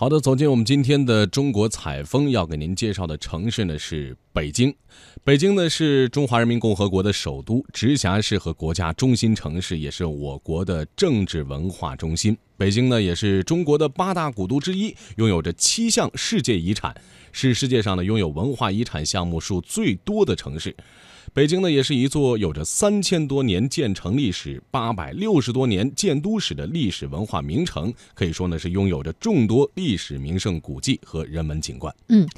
好的，走进我们今天的中国采风，要给您介绍的城市呢是北京。北京呢是中华人民共和国的首都、直辖市和国家中心城市，也是我国的政治文化中心。北京呢也是中国的八大古都之一，拥有着七项世界遗产，是世界上呢拥有文化遗产项目数最多的城市。北京呢，也是一座有着三千多年建成历史、八百六十多年建都史的历史文化名城，可以说呢是拥有着众多历史名胜古迹和人文景观。嗯，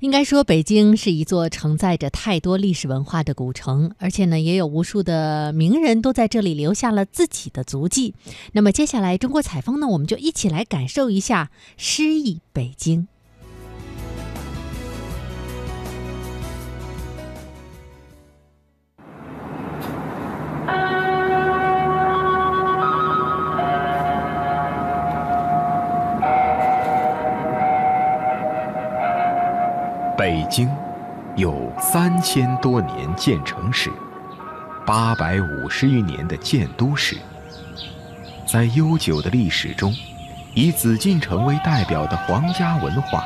应该说北京是一座承载着太多历史文化的古城，而且呢，也有无数的名人都在这里留下了自己的足迹。那么接下来中国采风呢，我们就一起来感受一下诗意北京。京有三千多年建城史，八百五十余年的建都史。在悠久的历史中，以紫禁城为代表的皇家文化，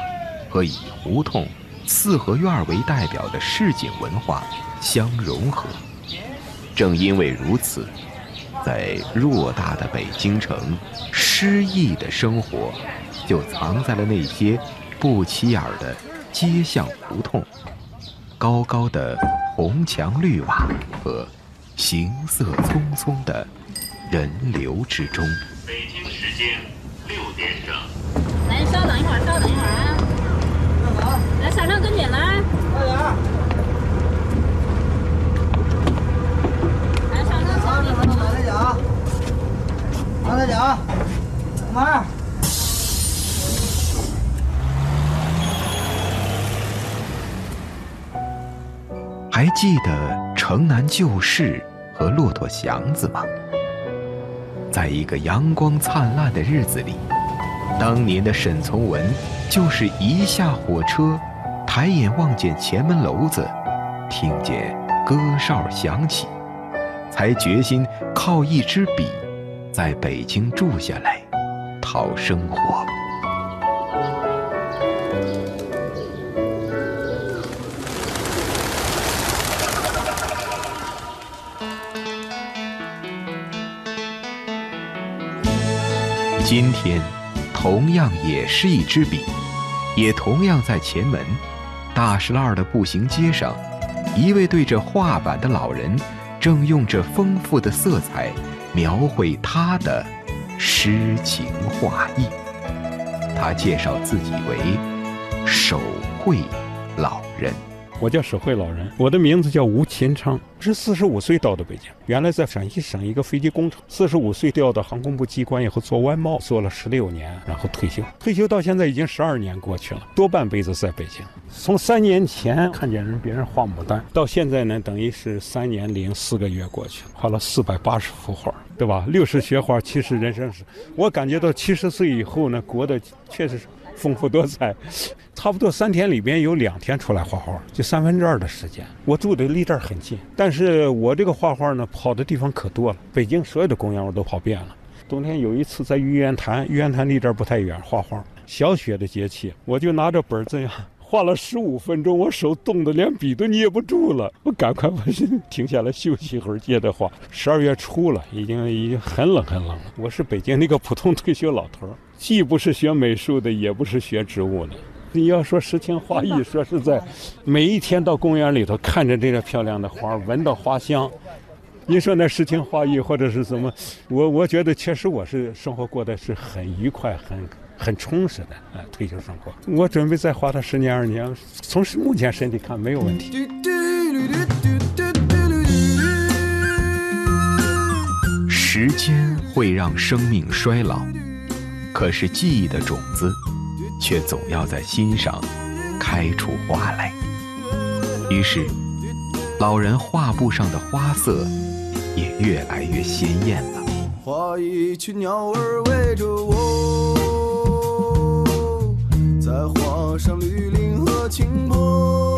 和以胡同、四合院为代表的市井文化相融合。正因为如此，在偌大的北京城，诗意的生活就藏在了那些不起眼的。街巷胡同，高高的红墙绿瓦和行色匆匆的人流之中。北京时间六点整。来，稍等一会儿，稍等一会儿啊。干嘛？来，下车跟紧来。快点。来，上车小心。拿着脚。拿着脚。慢还记得城南旧事和骆驼祥子吗？在一个阳光灿烂的日子里，当年的沈从文就是一下火车，抬眼望见前门楼子，听见歌哨响起，才决心靠一支笔，在北京住下来，讨生活。今天，同样也是一支笔，也同样在前门大石栏的步行街上，一位对着画板的老人，正用着丰富的色彩描绘他的诗情画意。他介绍自己为手绘老人。我叫手绘老人，我的名字叫吴勤昌，是四十五岁到的北京。原来在陕西省一个飞机工程，四十五岁调到航空部机关以后做外贸，做了十六年，然后退休。退休到现在已经十二年过去了，多半辈子在北京。从三年前看见人别人画牡丹，到现在呢，等于是三年零四个月过去了，画了四百八十幅画，对吧？六十学画，七十人生史。我感觉到七十岁以后呢，过得确实是。丰富多彩，差不多三天里边有两天出来画画，就三分之二的时间。我住的离这儿很近，但是我这个画画呢，跑的地方可多了。北京所有的公园我都跑遍了。冬天有一次在玉渊潭，玉渊潭离这儿不太远，画画。小雪的节气，我就拿着本儿这样画了十五分钟，我手冻得连笔都捏不住了。我赶快把停下来休息一会儿，接着画。十二月初了，已经已经很冷很冷了。我是北京那个普通退休老头。既不是学美术的，也不是学植物的。你要说诗情画意，说实在，每一天到公园里头看着这个漂亮的花，闻到花香，你说那诗情画意或者是什么？我我觉得确实我是生活过得是很愉快、很很充实的。呃，退休生活，我准备再花他十年二十年，从目前身体看没有问题。时间会让生命衰老。可是记忆的种子，却总要在心上开出花来。于是，老人画布上的花色也越来越鲜艳了。画一群鸟儿围着我，画上绿林和青坡，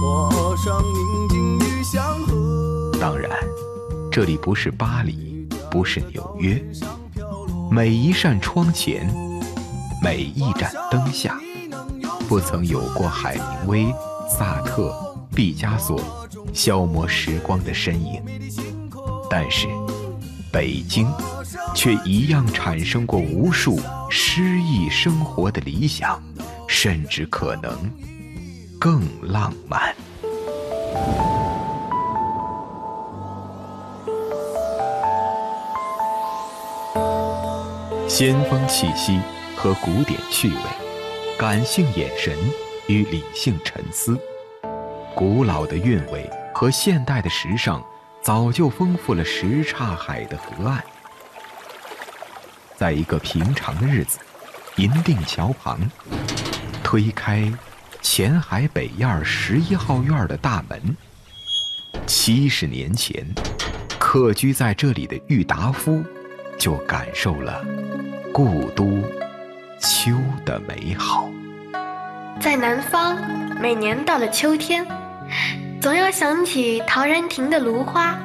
画上宁静与祥和。当然，这里不是巴黎，不是纽约。每一扇窗前，每一盏灯下，不曾有过海明威、萨特、毕加索消磨时光的身影。但是，北京却一样产生过无数诗意生活的理想，甚至可能更浪漫。先锋气息和古典趣味，感性眼神与理性沉思，古老的韵味和现代的时尚。早就丰富了什刹海的河岸。在一个平常的日子，银锭桥旁，推开前海北院十一号院的大门，七十年前，客居在这里的郁达夫，就感受了故都秋的美好。在南方，每年到了秋天。总要想起陶然亭的芦花，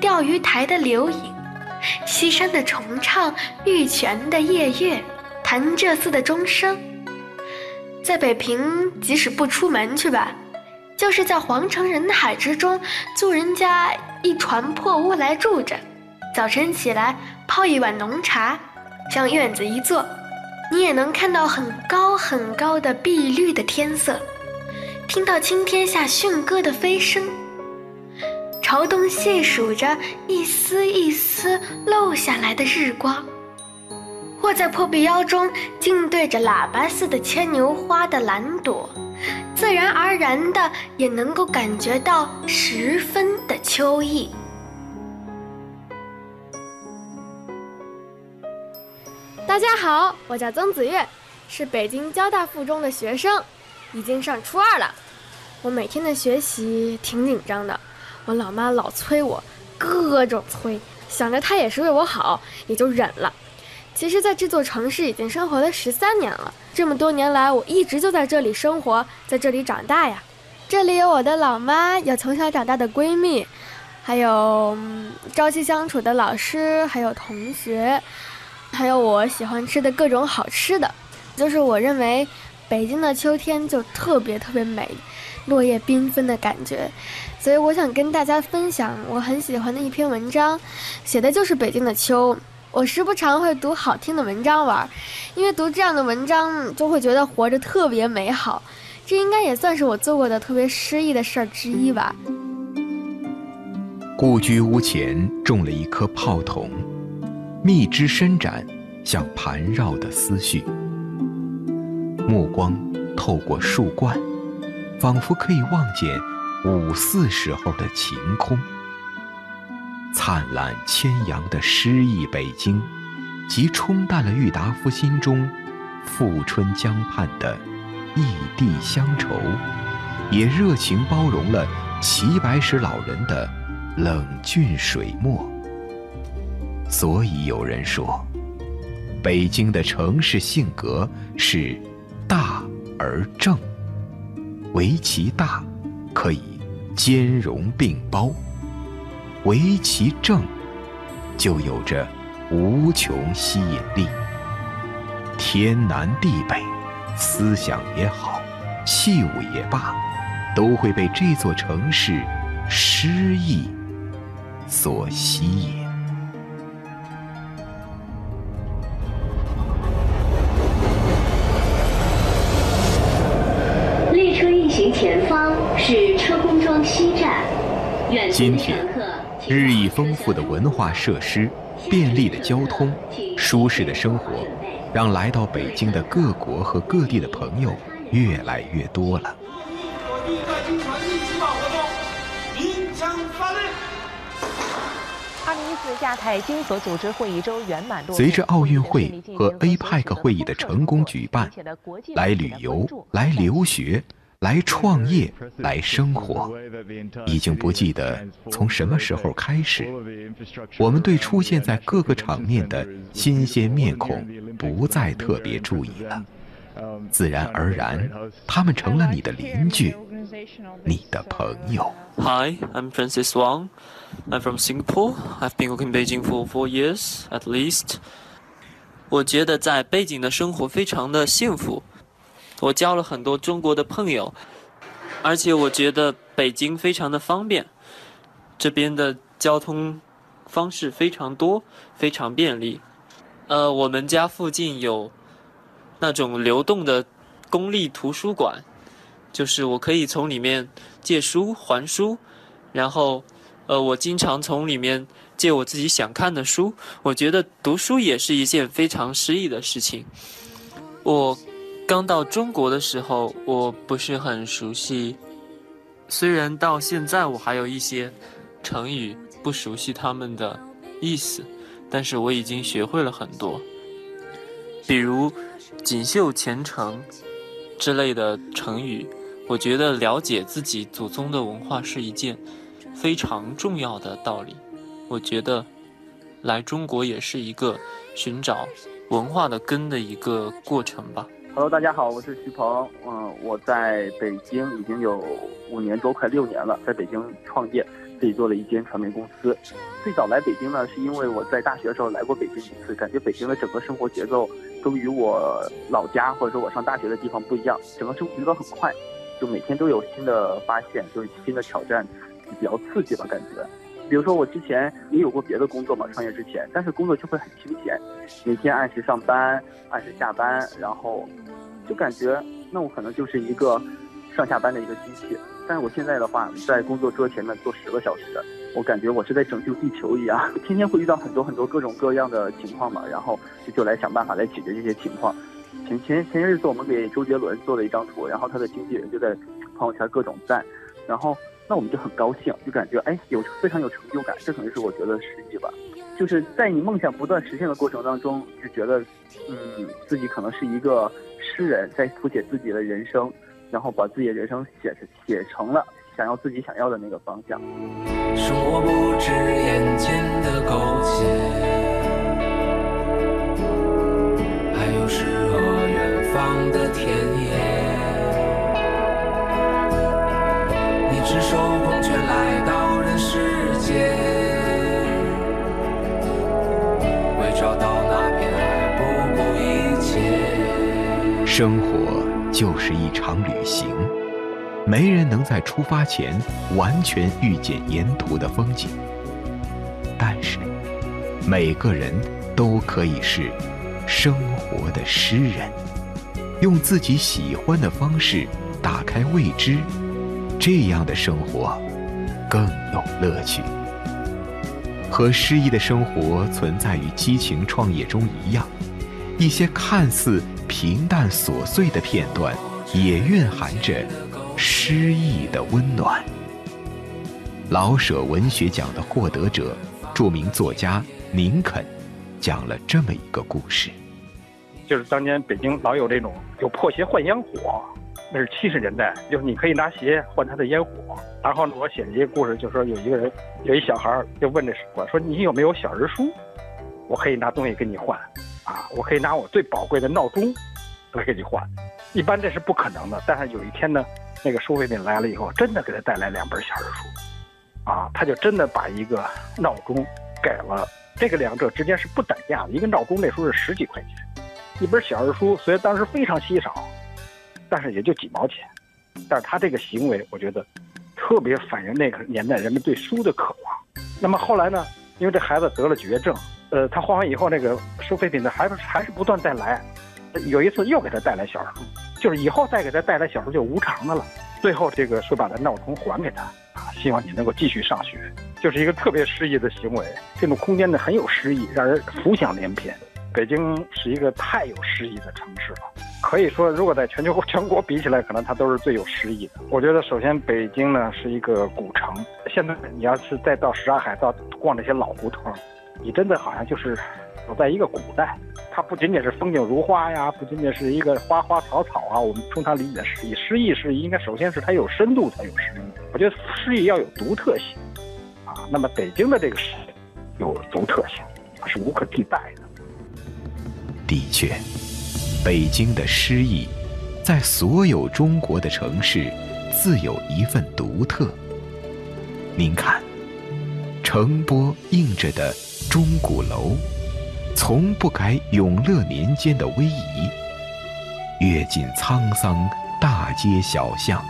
钓鱼台的柳影，西山的重唱，玉泉的夜月，潭柘寺的钟声。在北平，即使不出门去吧，就是在皇城人海之中租人家一船破屋来住着，早晨起来泡一碗浓茶，向院子一坐，你也能看到很高很高的碧绿的天色。听到青天下驯鸽的飞声，朝东细数着一丝一丝漏下来的日光，或在破壁腰中静对着喇叭似的牵牛花的蓝朵，自然而然的也能够感觉到十分的秋意。大家好，我叫曾子月，是北京交大附中的学生。已经上初二了，我每天的学习挺紧张的，我老妈老催我，各种催，想着她也是为我好，也就忍了。其实，在这座城市已经生活了十三年了，这么多年来，我一直就在这里生活，在这里长大呀。这里有我的老妈，有从小长大的闺蜜，还有朝夕相处的老师，还有同学，还有我喜欢吃的各种好吃的，就是我认为。北京的秋天就特别特别美，落叶缤纷的感觉，所以我想跟大家分享我很喜欢的一篇文章，写的就是北京的秋。我时不常会读好听的文章玩，因为读这样的文章就会觉得活着特别美好。这应该也算是我做过的特别诗意的事儿之一吧。故居屋前种了一棵炮筒，密枝伸展，像盘绕的思绪。目光透过树冠，仿佛可以望见五四时候的晴空。灿烂千阳的诗意北京，即冲淡了郁达夫心中富春江畔的异地乡愁，也热情包容了齐白石老人的冷峻水墨。所以有人说，北京的城市性格是。大而正，唯其大，可以兼容并包；唯其正，就有着无穷吸引力。天南地北，思想也好，器物也罢，都会被这座城市诗意所吸引。今天，日益丰富的文化设施、便利的交通、舒适的生活，让来到北京的各国和各地的朋友越来越多了。二零一四亚太经合组织会议周圆满落幕。随着奥运会和 APEC 会议的成功举办，来旅游、来留学、来创业、来生活，已经不记得从什么时候开始，我们对出现在各个场面的新鲜面孔不再特别注意了。自然而然，他们成了你的邻居，你的朋友。Hi, I'm Francis Wang. I'm from Singapore. I've been working in Beijing for four years at least. 我觉得在北京的生活非常的幸福，我交了很多中国的朋友，而且我觉得北京非常的方便，这边的交通方式非常多，非常便利。呃，我们家附近有那种流动的公立图书馆，就是我可以从里面借书还书，然后，呃，我经常从里面借我自己想看的书。我觉得读书也是一件非常诗意的事情。我刚到中国的时候，我不是很熟悉，虽然到现在我还有一些成语不熟悉他们的意思，但是我已经学会了很多，比如“锦绣前程”之类的成语。我觉得了解自己祖宗的文化是一件非常重要的道理。我觉得来中国也是一个寻找文化的根的一个过程吧。Hello，大家好，我是徐鹏。嗯，我在北京已经有五年多，快六年了，在北京创业，自己做了一间传媒公司。最早来北京呢，是因为我在大学的时候来过北京一次，感觉北京的整个生活节奏都与我老家或者说我上大学的地方不一样，整个生活节奏很快。就每天都有新的发现，就是新的挑战，比较刺激吧，感觉。比如说我之前也有过别的工作嘛，创业之前，但是工作就会很清闲，每天按时上班，按时下班，然后就感觉那我可能就是一个上下班的一个机器。但是我现在的话，在工作桌前面坐十个小时，我感觉我是在拯救地球一样，天天会遇到很多很多各种各样的情况嘛，然后就就来想办法来解决这些情况。前前前些日子我们给周杰伦做了一张图，然后他的经纪人就在朋友圈各种赞，然后那我们就很高兴，就感觉哎有非常有成就感，这可能是我觉得实际吧。就是在你梦想不断实现的过程当中，就觉得嗯自己可能是一个诗人，在谱写自己的人生，然后把自己的人生写写成了想要自己想要的那个方向。生活不止眼前的苟且。还有诗和远方的天生活就是一场旅行，没人能在出发前完全预见沿途的风景，但是每个人都可以是。生活的诗人，用自己喜欢的方式打开未知，这样的生活更有乐趣。和诗意的生活存在于激情创业中一样，一些看似平淡琐碎的片段，也蕴含着诗意的温暖。老舍文学奖的获得者，著名作家宁肯。讲了这么一个故事，就是当年北京老有这种有破鞋换烟火，那是七十年代，就是你可以拿鞋换他的烟火。然后呢我写了一个故事，就是说有一个人，有一小孩就问这我说你有没有小人书？我可以拿东西跟你换，啊，我可以拿我最宝贵的闹钟来给你换。一般这是不可能的，但是有一天呢，那个收废品来了以后，真的给他带来两本小人书，啊，他就真的把一个闹钟给了。这个两者之间是不等价的，一个闹钟那时候是十几块钱，一本小人书虽然当时非常稀少，但是也就几毛钱。但是他这个行为，我觉得特别反映那个年代人们对书的渴望。那么后来呢，因为这孩子得了绝症，呃，他换完以后，那个收废品的还是还是不断再来，有一次又给他带来小书，就是以后再给他带来小书就无偿的了。最后这个说把他闹钟还给他啊，希望你能够继续上学。就是一个特别诗意的行为，这种空间呢很有诗意，让人浮想联翩。北京是一个太有诗意的城市了，可以说，如果在全球 全国比起来，可能它都是最有诗意的。我觉得，首先北京呢是一个古城，现在你要是再到什刹海到逛这些老胡同，你真的好像就是走在一个古代。它不仅仅是风景如画呀，不仅仅是一个花花草草啊。我们通常理解诗意，诗意是应该首先是它有深度才有诗意。我觉得诗意要有独特性啊。那么北京的这个诗有独特性，是无可替代的。的确，北京的诗意，在所有中国的城市，自有一份独特。您看，城波映着的钟鼓楼。从不改永乐年间的威仪，阅尽沧桑大街小巷，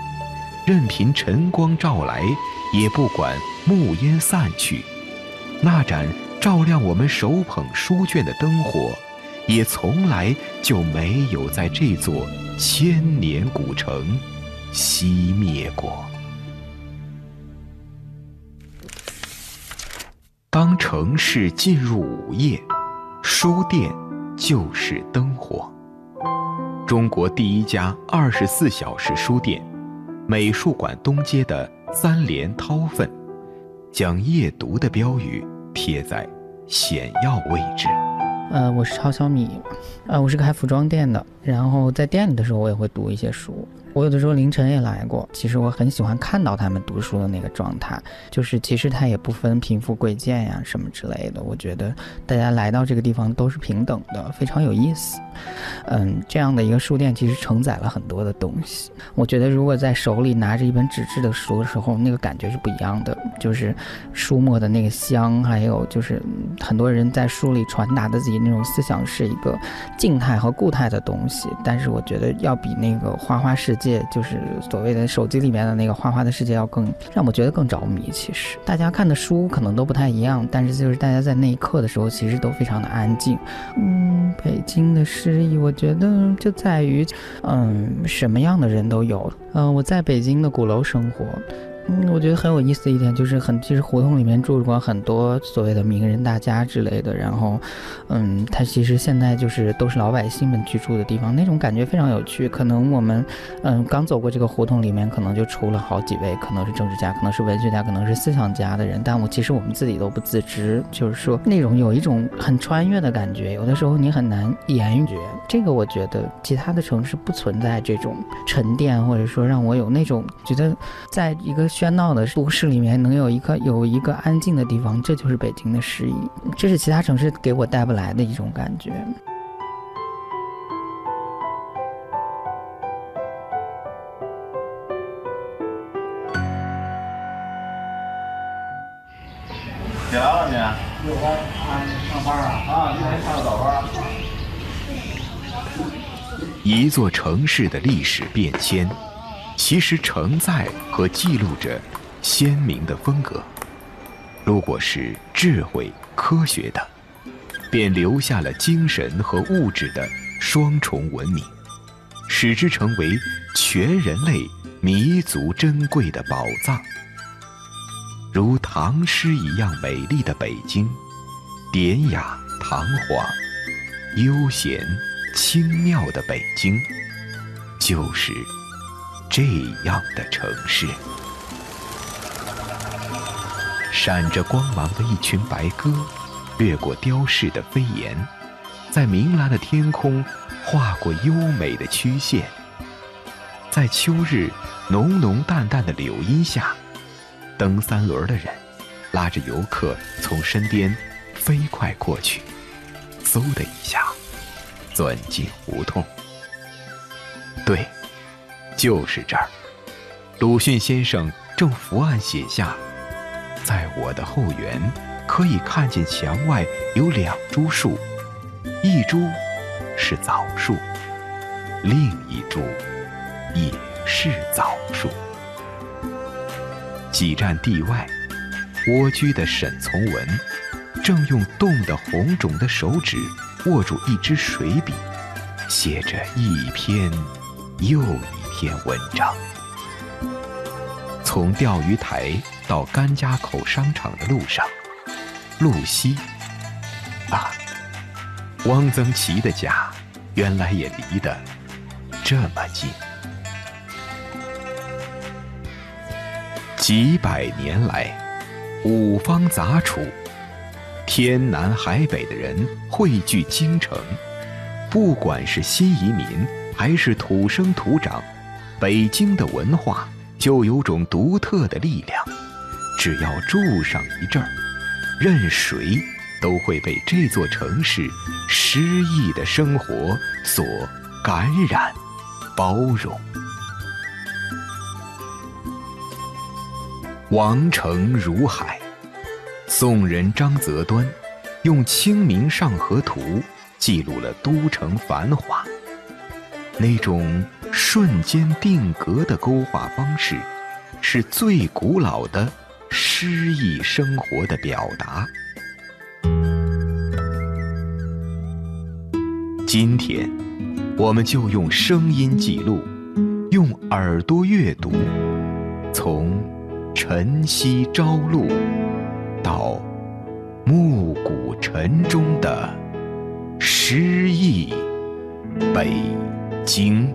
任凭晨光照来，也不管暮烟散去。那盏照亮我们手捧书卷的灯火，也从来就没有在这座千年古城熄灭过。当城市进入午夜。书店就是灯火。中国第一家二十四小时书店——美术馆东街的三联韬奋，将夜读的标语贴在显要位置。呃，我是超小米，呃，我是开服装店的，然后在店里的时候，我也会读一些书。我有的时候凌晨也来过，其实我很喜欢看到他们读书的那个状态，就是其实他也不分贫富贵贱呀什么之类的，我觉得大家来到这个地方都是平等的，非常有意思。嗯，这样的一个书店其实承载了很多的东西。我觉得如果在手里拿着一本纸质的书的时候，那个感觉是不一样的，就是书墨的那个香，还有就是很多人在书里传达的自己那种思想是一个静态和固态的东西，但是我觉得要比那个花花世界，就是所谓的手机里面的那个花花的世界要更让我觉得更着迷。其实大家看的书可能都不太一样，但是就是大家在那一刻的时候，其实都非常的安静。嗯，北京的诗。意，我觉得就在于，嗯，什么样的人都有。嗯，我在北京的鼓楼生活。嗯，我觉得很有意思的一点就是，很其实胡同里面住过很多所谓的名人大家之类的，然后，嗯，它其实现在就是都是老百姓们居住的地方，那种感觉非常有趣。可能我们，嗯，刚走过这个胡同里面，可能就出了好几位，可能是政治家，可能是文学家，可能是思想家的人，但我其实我们自己都不自知，就是说那种有一种很穿越的感觉，有的时候你很难言语。这个我觉得其他的城市不存在这种沉淀，或者说让我有那种觉得在一个。喧闹的都市里面，能有一个有一个安静的地方，这就是北京的诗意，这是其他城市给我带不来的一种感觉。起来了你？六班啊，上班啊？啊，今天上个早班。一座城市的历史变迁。其实承载和记录着鲜明的风格。如果是智慧、科学的，便留下了精神和物质的双重文明，使之成为全人类弥足珍贵的宝藏。如唐诗一样美丽的北京，典雅堂皇、悠闲清妙的北京，就是。这样的城市，闪着光芒的一群白鸽，掠过雕饰的飞檐，在明蓝的天空划过优美的曲线。在秋日浓浓淡淡的柳荫下，蹬三轮的人拉着游客从身边飞快过去，嗖的一下，钻进胡同。对。就是这儿，鲁迅先生正伏案写下：“在我的后园，可以看见墙外有两株树，一株是枣树，另一株也是枣树。”几站地外，蜗居的沈从文正用冻得红肿的手指握住一支水笔，写着一篇又一。篇文章，从钓鱼台到甘家口商场的路上，路西啊，汪曾祺的家原来也离得这么近。几百年来。五方杂处，天南海北的人汇聚京城。不管是新移民还是土生土长，北京的文化就有种独特的力量。只要住上一阵儿，任谁都会被这座城市诗意的生活所感染、包容。王城如海，宋人张择端用《清明上河图》记录了都城繁华。那种瞬间定格的勾画方式，是最古老的诗意生活的表达。今天，我们就用声音记录，用耳朵阅读，从。晨曦朝露，到暮鼓晨钟的诗意北京。